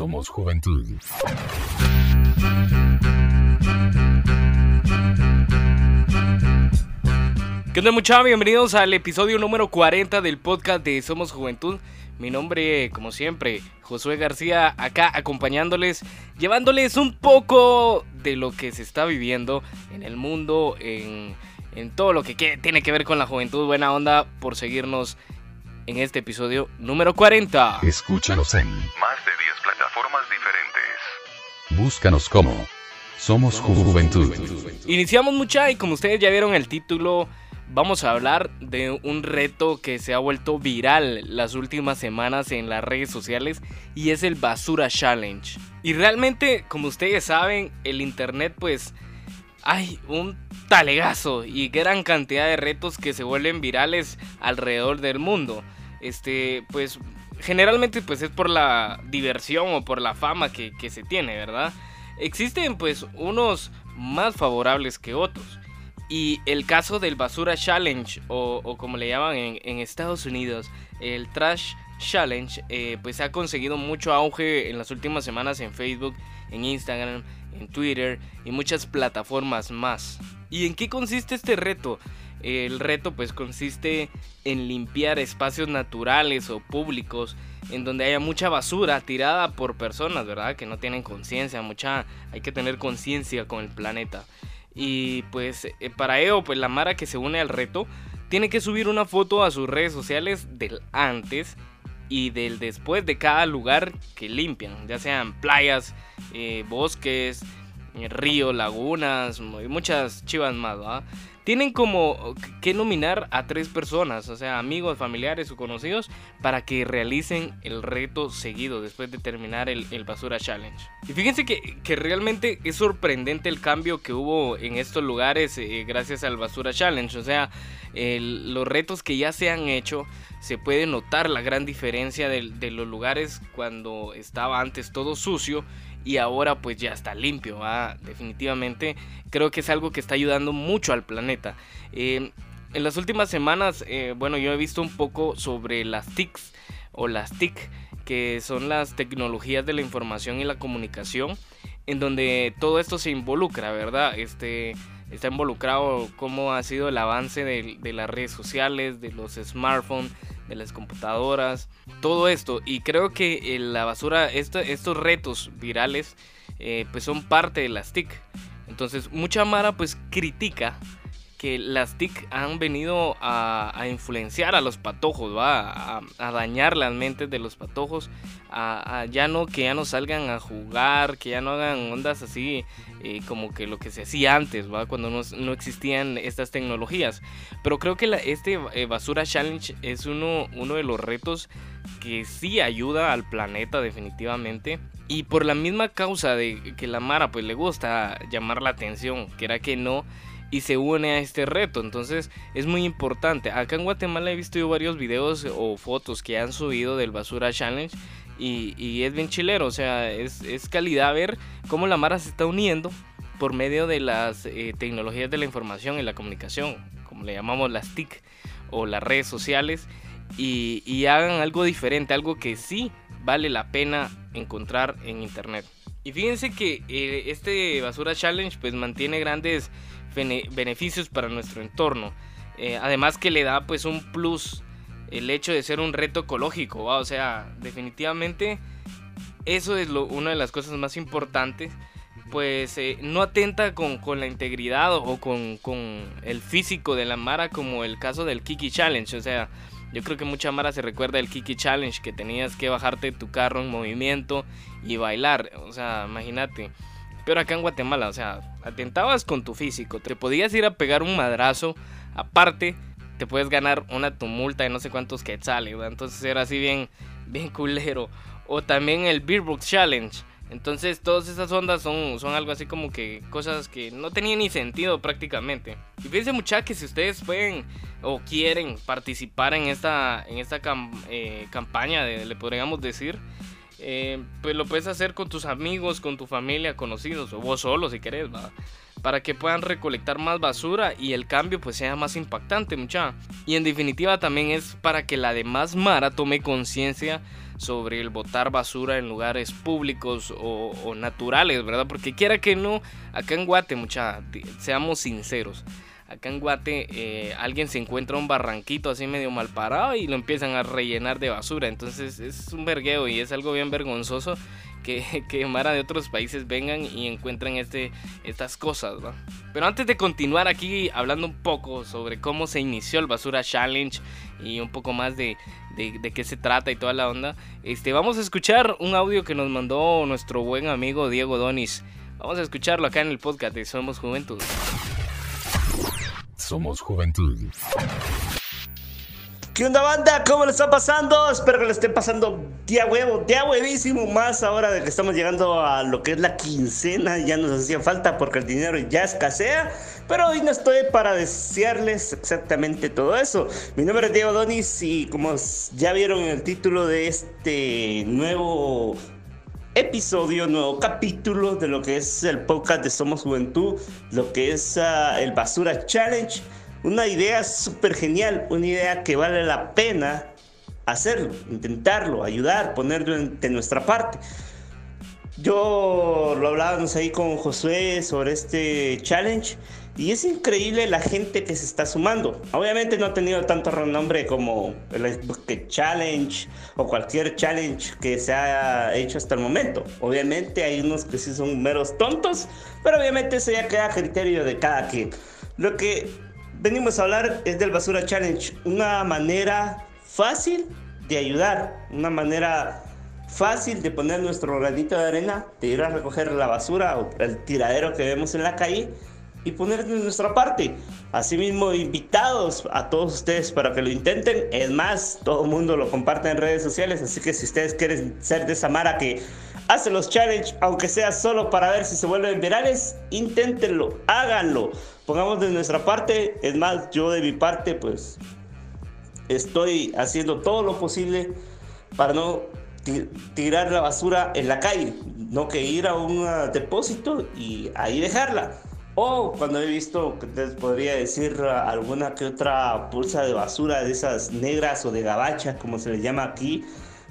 Somos Juventud. ¿Qué onda muchachos? Bienvenidos al episodio número 40 del podcast de Somos Juventud. Mi nombre, como siempre, Josué García, acá acompañándoles, llevándoles un poco de lo que se está viviendo en el mundo, en, en todo lo que tiene que ver con la juventud. Buena onda por seguirnos en este episodio número 40. Escúchanos en Más de 10 plataformas diferentes. Búscanos como Somos Juventud. Iniciamos mucha y como ustedes ya vieron el título, vamos a hablar de un reto que se ha vuelto viral las últimas semanas en las redes sociales y es el Basura Challenge. Y realmente, como ustedes saben, el internet pues hay un talegazo y gran cantidad de retos que se vuelven virales alrededor del mundo. Este, pues generalmente pues es por la diversión o por la fama que, que se tiene, ¿verdad? Existen pues unos más favorables que otros. Y el caso del Basura Challenge, o, como le llaman en, en, Estados Unidos, el Trash Challenge, eh, pues ha conseguido mucho auge en las últimas semanas en Facebook, en Instagram, en Twitter y muchas plataformas más. ¿Y en qué consiste este reto? El reto pues consiste en limpiar espacios naturales o públicos en donde haya mucha basura tirada por personas, ¿verdad? Que no tienen conciencia, mucha hay que tener conciencia con el planeta. Y pues eh, para ello, pues la Mara que se une al reto tiene que subir una foto a sus redes sociales del antes y del después de cada lugar que limpian, ya sean playas, eh, bosques, eh, ríos, lagunas y muchas chivas más, ¿verdad? Tienen como que nominar a tres personas, o sea, amigos, familiares o conocidos, para que realicen el reto seguido después de terminar el, el Basura Challenge. Y fíjense que, que, realmente es sorprendente el cambio que hubo en estos lugares eh, gracias al Basura Challenge. O sea, los retos que ya se han hecho, se puede notar la gran diferencia de, de los lugares cuando estaba antes todo sucio y ahora pues ya está limpio. ¿va? Definitivamente creo que es algo que está ayudando mucho al planeta. Eh, en las últimas semanas, eh, bueno, yo he visto un poco sobre las TICs o las TIC, que son las tecnologías de la información y la comunicación, en donde todo esto se involucra, ¿verdad? Este está involucrado cómo ha sido el avance de las redes sociales, de los smartphones, de las computadoras, todo esto. Y creo que la basura, esto, estos retos virales, eh, pues son parte de las TIC. Entonces, mucha Mara pues critica que las TIC han venido a, influenciar a los patojos, ¿va? A, a, dañar las mentes de los patojos, a, ya no que ya no salgan a jugar, que ya no hagan ondas así eh, como que lo que se hacía antes, ¿va? Cuando no, no existían estas tecnologías. Pero creo que la, este eh, Basura Challenge es uno, uno de los retos que sí ayuda al planeta definitivamente. Y por la misma causa de que la Mara pues le gusta llamar la atención, que era que no y se une a este reto. Entonces es muy importante. Acá en Guatemala he visto varios videos o fotos que han subido del Basura Challenge. Y, y es bien chilero, o sea, es, es, calidad ver cómo la Mara se está uniendo por medio de las eh, tecnologías de la información y la comunicación, como le llamamos las TIC o las redes sociales, y hagan algo diferente, algo que sí vale la pena encontrar en internet. Y fíjense que eh, este Basura Challenge pues mantiene grandes beneficios para nuestro entorno. Eh, además que le da pues un plus el hecho de ser un reto ecológico, o sea, definitivamente eso es lo, una de las cosas más importantes, pues eh, no atenta con, con, la integridad o con, con, el físico de la Mara como el caso del Kiki Challenge, o sea, yo creo que mucha Mara se recuerda del Kiki Challenge, que tenías que bajarte tu carro en movimiento y bailar, o sea, imagínate. Pero acá en Guatemala, o sea, atentabas con tu físico, te podías ir a pegar un madrazo, aparte te puedes ganar una tumulta de no sé cuántos quetzales, ¿verdad? entonces era así bien, bien culero. O también el Beer Box Challenge. Entonces todas esas ondas son, son algo así como que cosas que no tenían ni sentido prácticamente. Y fíjense muchachos que si ustedes pueden o quieren participar en esta, en esta cam, eh, campaña, de, le podríamos decir, eh, pues lo puedes hacer con tus amigos, con tu familia, conocidos, o vos solo si querés, ¿va? para que puedan recolectar más basura y el cambio pues sea más impactante, mucha. Y en definitiva también es para que la demás Mara tome conciencia sobre el botar basura en lugares públicos o, naturales, ¿verdad? Porque quiera que no, acá en Guate, mucha, seamos sinceros, acá en Guate eh, alguien se encuentra un barranquito así medio mal parado y lo empiezan a rellenar de basura. Entonces es un vergueo y es algo bien vergonzoso que, Mara de otros países vengan y encuentren este, estas cosas. Pero antes de continuar aquí hablando un poco sobre cómo se inició el Basura Challenge y un poco más de, de, qué se trata y toda la onda, este, vamos a escuchar un audio que nos mandó nuestro buen amigo Diego Donis. Vamos a escucharlo acá en el podcast de Somos Juventud. Somos Juventud. ¿Qué onda banda? ¿Cómo le está pasando? Espero que le esté pasando día huevo, día huevísimo más ahora de que estamos llegando a lo que es la quincena. Ya nos hacía falta porque el dinero ya escasea. Pero hoy no estoy para desearles exactamente todo eso. Mi nombre es Diego Donis y como ya vieron en el título de este nuevo episodio, nuevo capítulo de lo que es el podcast de Somos Juventud, lo que es ah, el Basura Challenge. Una idea súper genial, una idea que vale la pena hacerlo, intentarlo, ayudar, ponerlo de nuestra parte. Yo lo hablábamos ahí con Josué sobre este challenge y es increíble la gente que se está sumando. Obviamente no ha tenido tanto renombre como el Bucket Challenge o cualquier challenge que se haya hecho hasta el momento. Obviamente hay unos que sí son meros tontos, pero obviamente eso ya queda a criterio de cada quien. Lo que venimos a hablar es del Basura Challenge, una manera fácil de ayudar, una manera fácil de poner nuestro granito de arena, de ir a recoger la basura o el tiradero que vemos en la calle y poner de nuestra parte. Asimismo, invitados a todos ustedes para que lo intenten. Es más, todo el mundo lo comparte en redes sociales, así que si ustedes quieren ser de esa mara que hace los challenge, aunque sea solo para ver si se vuelven virales, inténtenlo, háganlo. Pongamos de nuestra parte. Es más, yo de mi parte, pues estoy haciendo todo lo posible para no tirar la basura en la calle, no que ir a un depósito y ahí dejarla. O cuando he visto, les podría decir alguna que otra pulsa de basura de esas negras o de gabacha, como se les llama aquí,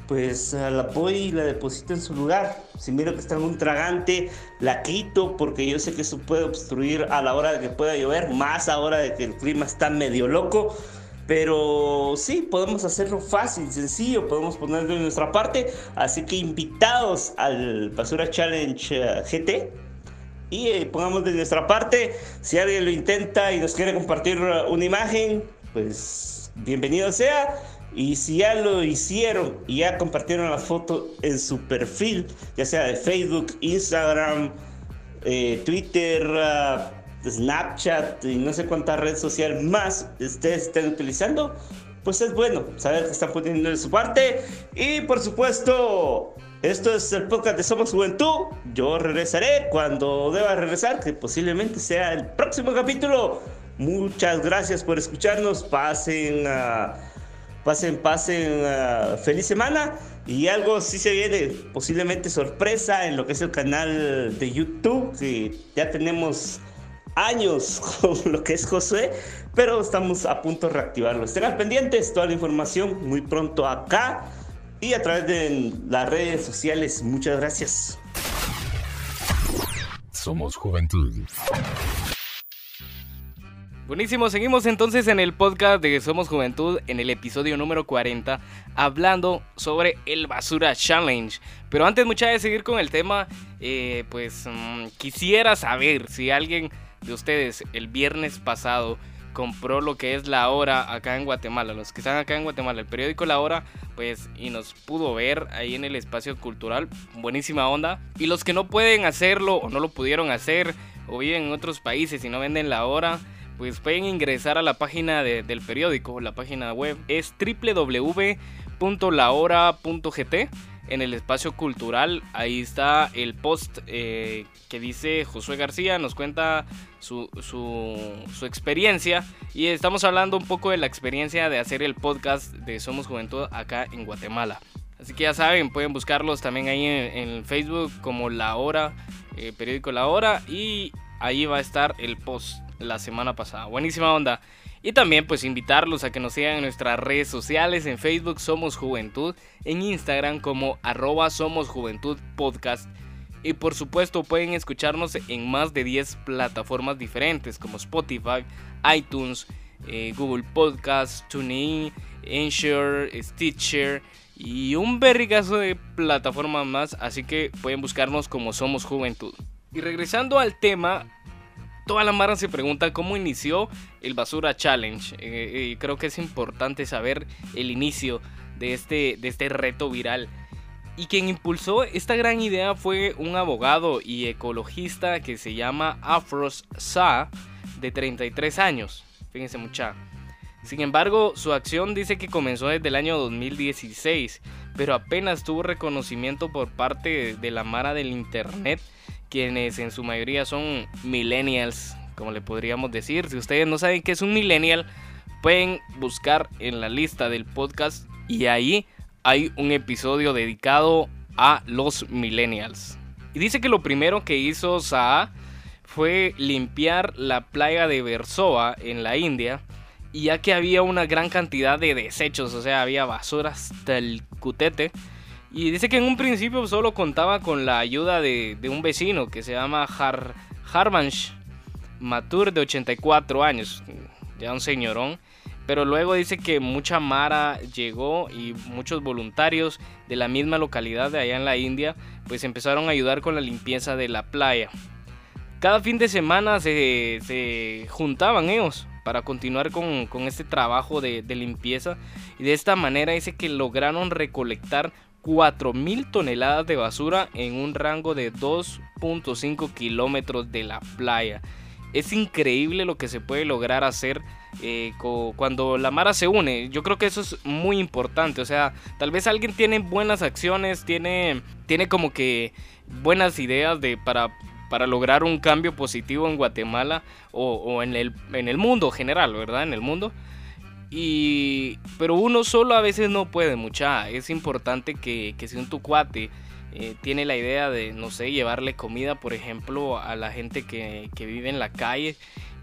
pues la voy y la deposito en su lugar. Si miro que está en un tragante, la quito porque yo sé que eso puede obstruir a la hora de que pueda llover, más ahora de que el clima está medio loco. Pero sí, podemos hacerlo fácil, sencillo, podemos ponerlo de nuestra parte. Así que invitados al Basura Challenge eh, GT. Y eh, pongamos de nuestra parte, si alguien lo intenta y nos quiere compartir una imagen, pues bienvenido sea. Y si ya lo hicieron y ya compartieron la foto en su perfil, ya sea de Facebook, Instagram, eh, Twitter, uh, Snapchat y no sé cuánta red social más ustedes estén utilizando, pues es bueno saber que están poniendo de su parte. Y por supuesto, esto es el podcast de Somos Juventud. Yo regresaré cuando deba regresar, que posiblemente sea el próximo capítulo. Muchas gracias por escucharnos. Pasen, uh, pasen, pasen. Uh, feliz semana. Y algo sí se viene, posiblemente sorpresa en lo que es el canal de YouTube, que ya tenemos años con lo que es Josué, pero estamos a punto de reactivarlo. Estén pendientes, toda la información muy pronto acá y a través de las redes sociales. Muchas gracias. Somos Juventud. Buenísimo, seguimos entonces en el podcast de Somos Juventud en el episodio número 40 hablando sobre el Basura Challenge. Pero antes mucha de seguir con el tema, eh, pues mm, quisiera saber si alguien de ustedes el viernes pasado compró lo que es La Hora acá en Guatemala. Los que están acá en Guatemala, el periódico La Hora, pues, y nos pudo ver ahí en el espacio cultural. Buenísima onda. Y los que no pueden hacerlo o no lo pudieron hacer o viven en otros países y no venden La Hora, pues pueden ingresar a la página del periódico. La página web es www.lahora.gt en el espacio cultural. Ahí está el post eh, que dice Josué García, nos cuenta su, su, experiencia y estamos hablando un poco de la experiencia de hacer el podcast de Somos Juventud acá en Guatemala. Así que ya saben, pueden buscarlos también ahí en, Facebook como La Hora, eh, periódico La Hora y ahí va a estar el post la semana pasada. Buenísima onda. Y también pues invitarlos a que nos sigan en nuestras redes sociales, en Facebook Somos Juventud, en Instagram como arroba Somos Juventud Podcast. Y por supuesto pueden escucharnos en más de 10 plataformas diferentes como Spotify, iTunes, eh, Google Podcast, TuneIn, Ensure, Stitcher y un berrigazo de plataformas más. Así que pueden buscarnos como Somos Juventud. Y regresando al tema, toda la mara se pregunta cómo inició el Basura Challenge. Eh, y creo que es importante saber el inicio de este, de este reto viral. Y quien impulsó esta gran idea fue un abogado y ecologista que se llama Afros Sa, de 33 años. Fíjense mucha. Sin embargo, su acción dice que comenzó desde el año 2016, pero apenas tuvo reconocimiento por parte de la Mara del Internet quienes en su mayoría son millennials, como le podríamos decir. Si ustedes no saben qué es un millennial, pueden buscar en la lista del podcast y ahí hay un episodio dedicado a los millennials. Y dice que lo primero que hizo Saa fue limpiar la playa de Versoa en la India, y ya que había una gran cantidad de desechos, o sea, había basuras del cutete, y dice que en un principio solo contaba con la ayuda de, un vecino que se llama Har, Harvansh Matur de 84 años, ya un señorón. Pero luego dice que mucha Mara llegó y muchos voluntarios de la misma localidad de allá en la India pues empezaron a ayudar con la limpieza de la playa. Cada fin de semana se, juntaban ellos para continuar con, este trabajo de, de limpieza y de esta manera dice que lograron recolectar 4.000 toneladas de basura en un rango de 2.5 kilómetros de la playa. Es increíble lo que se puede lograr hacer eh, cuando la Mara se une. Yo creo que eso es muy importante. O sea, tal vez alguien tiene buenas acciones, tiene, tiene como que buenas ideas de, para, para lograr un cambio positivo en Guatemala o, o en, el, en el mundo general, ¿verdad? En el mundo. Y, pero uno solo a veces no puede, mucha. Es importante que, que si un tu cuate eh, tiene la idea de, no sé, llevarle comida, por ejemplo, a la gente que, que vive en la calle,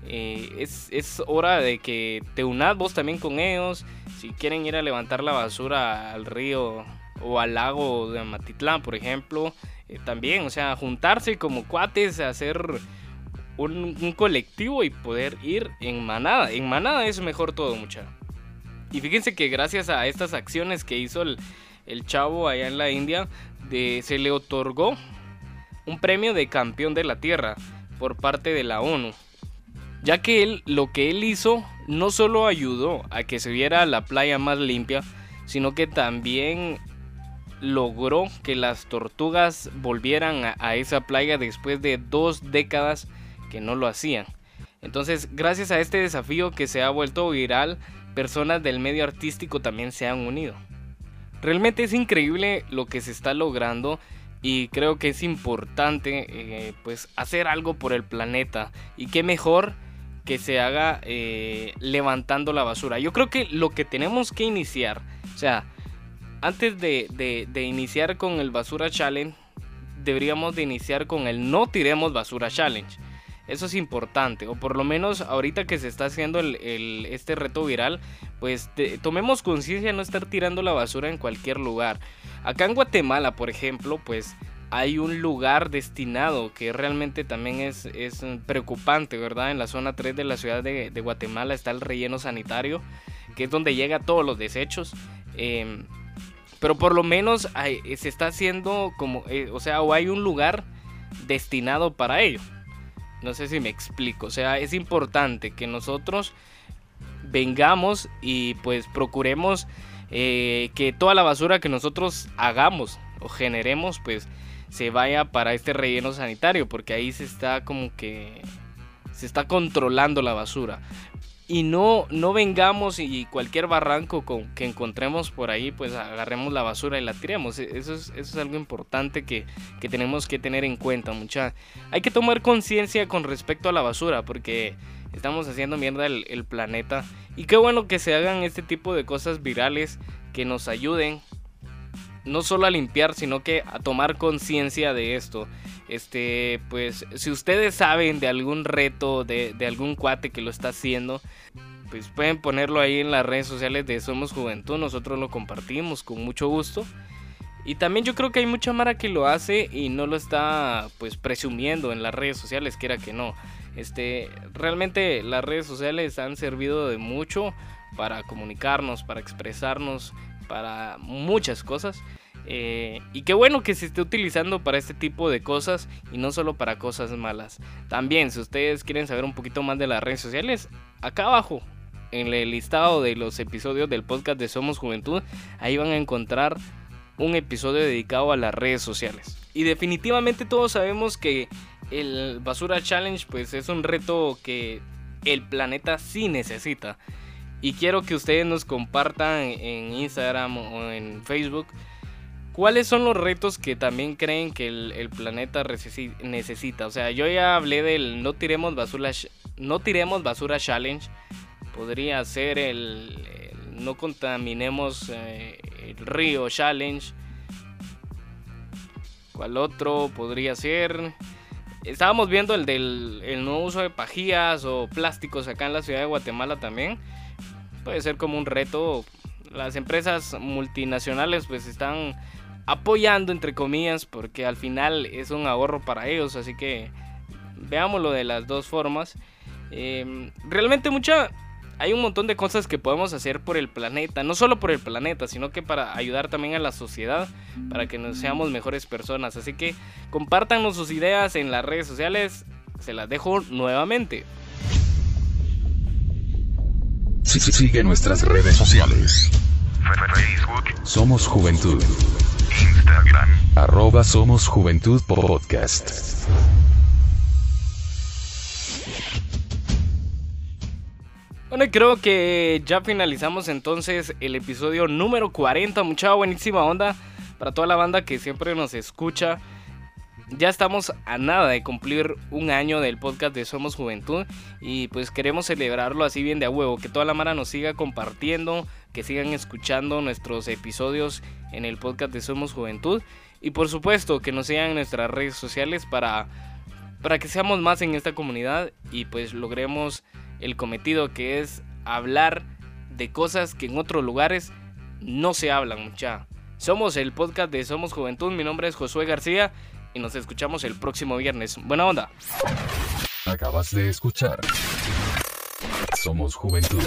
eh, es, es, hora de que te unas vos también con ellos. Si quieren ir a levantar la basura al río o al lago de Matitlán, por ejemplo, eh, también, o sea, juntarse como cuates, hacer un, colectivo y poder ir en manada. En manada es mejor todo, mucha. Y fíjense que gracias a estas acciones que hizo el, chavo allá en la India, se le otorgó un premio de campeón de la tierra por parte de la ONU. Ya que él, lo que él hizo no solo ayudó a que se viera la playa más limpia, sino que también logró que las tortugas volvieran a, esa playa después de dos décadas que no lo hacían. Entonces, gracias a este desafío que se ha vuelto viral, personas del medio artístico también se han unido. Realmente es increíble lo que se está logrando y creo que es importante eh, pues hacer algo por el planeta y qué mejor que se haga eh, levantando la basura. Yo creo que lo que tenemos que iniciar, o sea, antes de, de iniciar con el basura challenge, deberíamos de iniciar con el no tiremos basura challenge. Eso es importante, o por lo menos ahorita que se está haciendo el, este reto viral, pues tomemos conciencia de no estar tirando la basura en cualquier lugar. Acá en Guatemala, por ejemplo, pues hay un lugar destinado que realmente también es, es preocupante, ¿verdad? En la zona 3 de la ciudad de, Guatemala está el relleno sanitario, que es donde llega todos los desechos. Em, pero por lo menos se está haciendo como, eh, o sea, o hay un lugar destinado para ello. No sé si me explico. O sea, es importante que nosotros vengamos y pues procuremos eh, que toda la basura que nosotros hagamos o generemos pues se vaya para este relleno sanitario porque ahí se está como que se está controlando la basura y no, no vengamos y cualquier barranco con, que encontremos por ahí, pues agarremos la basura y la tiremos. E, eso es, eso es algo importante que, que, tenemos que tener en cuenta, mucha. Hay que tomar conciencia con respecto a la basura, porque estamos haciendo mierda el, el planeta. Y qué bueno que se hagan este tipo de cosas virales que nos ayuden no solo a limpiar, sino que a tomar conciencia de esto. Este, pues, si ustedes saben de algún reto, de, algún cuate que lo está haciendo, pues pueden ponerlo ahí en las redes sociales de Somos Juventud, nosotros lo compartimos con mucho gusto. Y también yo creo que hay mucha mara que lo hace y no lo está pues presumiendo en las redes sociales, quiera que no. Este, realmente las redes sociales han servido de mucho para comunicarnos, para expresarnos, para muchas cosas. Eh, y qué bueno que se esté utilizando para este tipo de cosas y no solo para cosas malas. También, si ustedes quieren saber un poquito más de las redes sociales, acá abajo, en el listado de los episodios del podcast de Somos Juventud, ahí van a encontrar un episodio dedicado a las redes sociales. Y definitivamente todos sabemos que el Basura Challenge pues es un reto que el planeta sí necesita. Y quiero que ustedes nos compartan en Instagram o en Facebook cuáles son los retos que también creen que el, planeta necesita. O sea, yo ya hablé del no tiremos basura, no tiremos basura challenge. Podría ser el, no contaminemos eh, el río challenge. ¿Cuál otro podría ser? Estábamos viendo el del no uso de pajillas o plásticos acá en la ciudad de Guatemala también. Puede ser como un reto. Las empresas multinacionales pues están apoyando entre comillas porque al final es un ahorro para ellos. Así que veámoslo de las dos formas. Em, realmente mucha hay un montón de cosas que podemos hacer por el planeta, no solo por el planeta, sino que para ayudar también a la sociedad, para que nos seamos mejores personas. Así que compártanos sus ideas en las redes sociales, se las dejo nuevamente. Sí, sí, sigue nuestras redes sociales. Facebook, Somos Juventud. Instagram, Arroba Somos Juventud Podcast. Bueno, creo que ya finalizamos entonces el episodio número 40. Mucha buenísima onda para toda la banda que siempre nos escucha. Ya estamos a nada de cumplir un año del podcast de Somos Juventud y pues queremos celebrarlo así bien de a huevo, que toda la mara nos siga compartiendo, que sigan escuchando nuestros episodios en el podcast de Somos Juventud y por supuesto que nos sigan en nuestras redes sociales para para que seamos más en esta comunidad y pues logremos el cometido que es hablar de cosas que en otros lugares no se hablan mucha. Somos el podcast de Somos Juventud, mi nombre es Josué García y nos escuchamos el próximo viernes. Buena onda. Acabas de escuchar. Somos Juventud.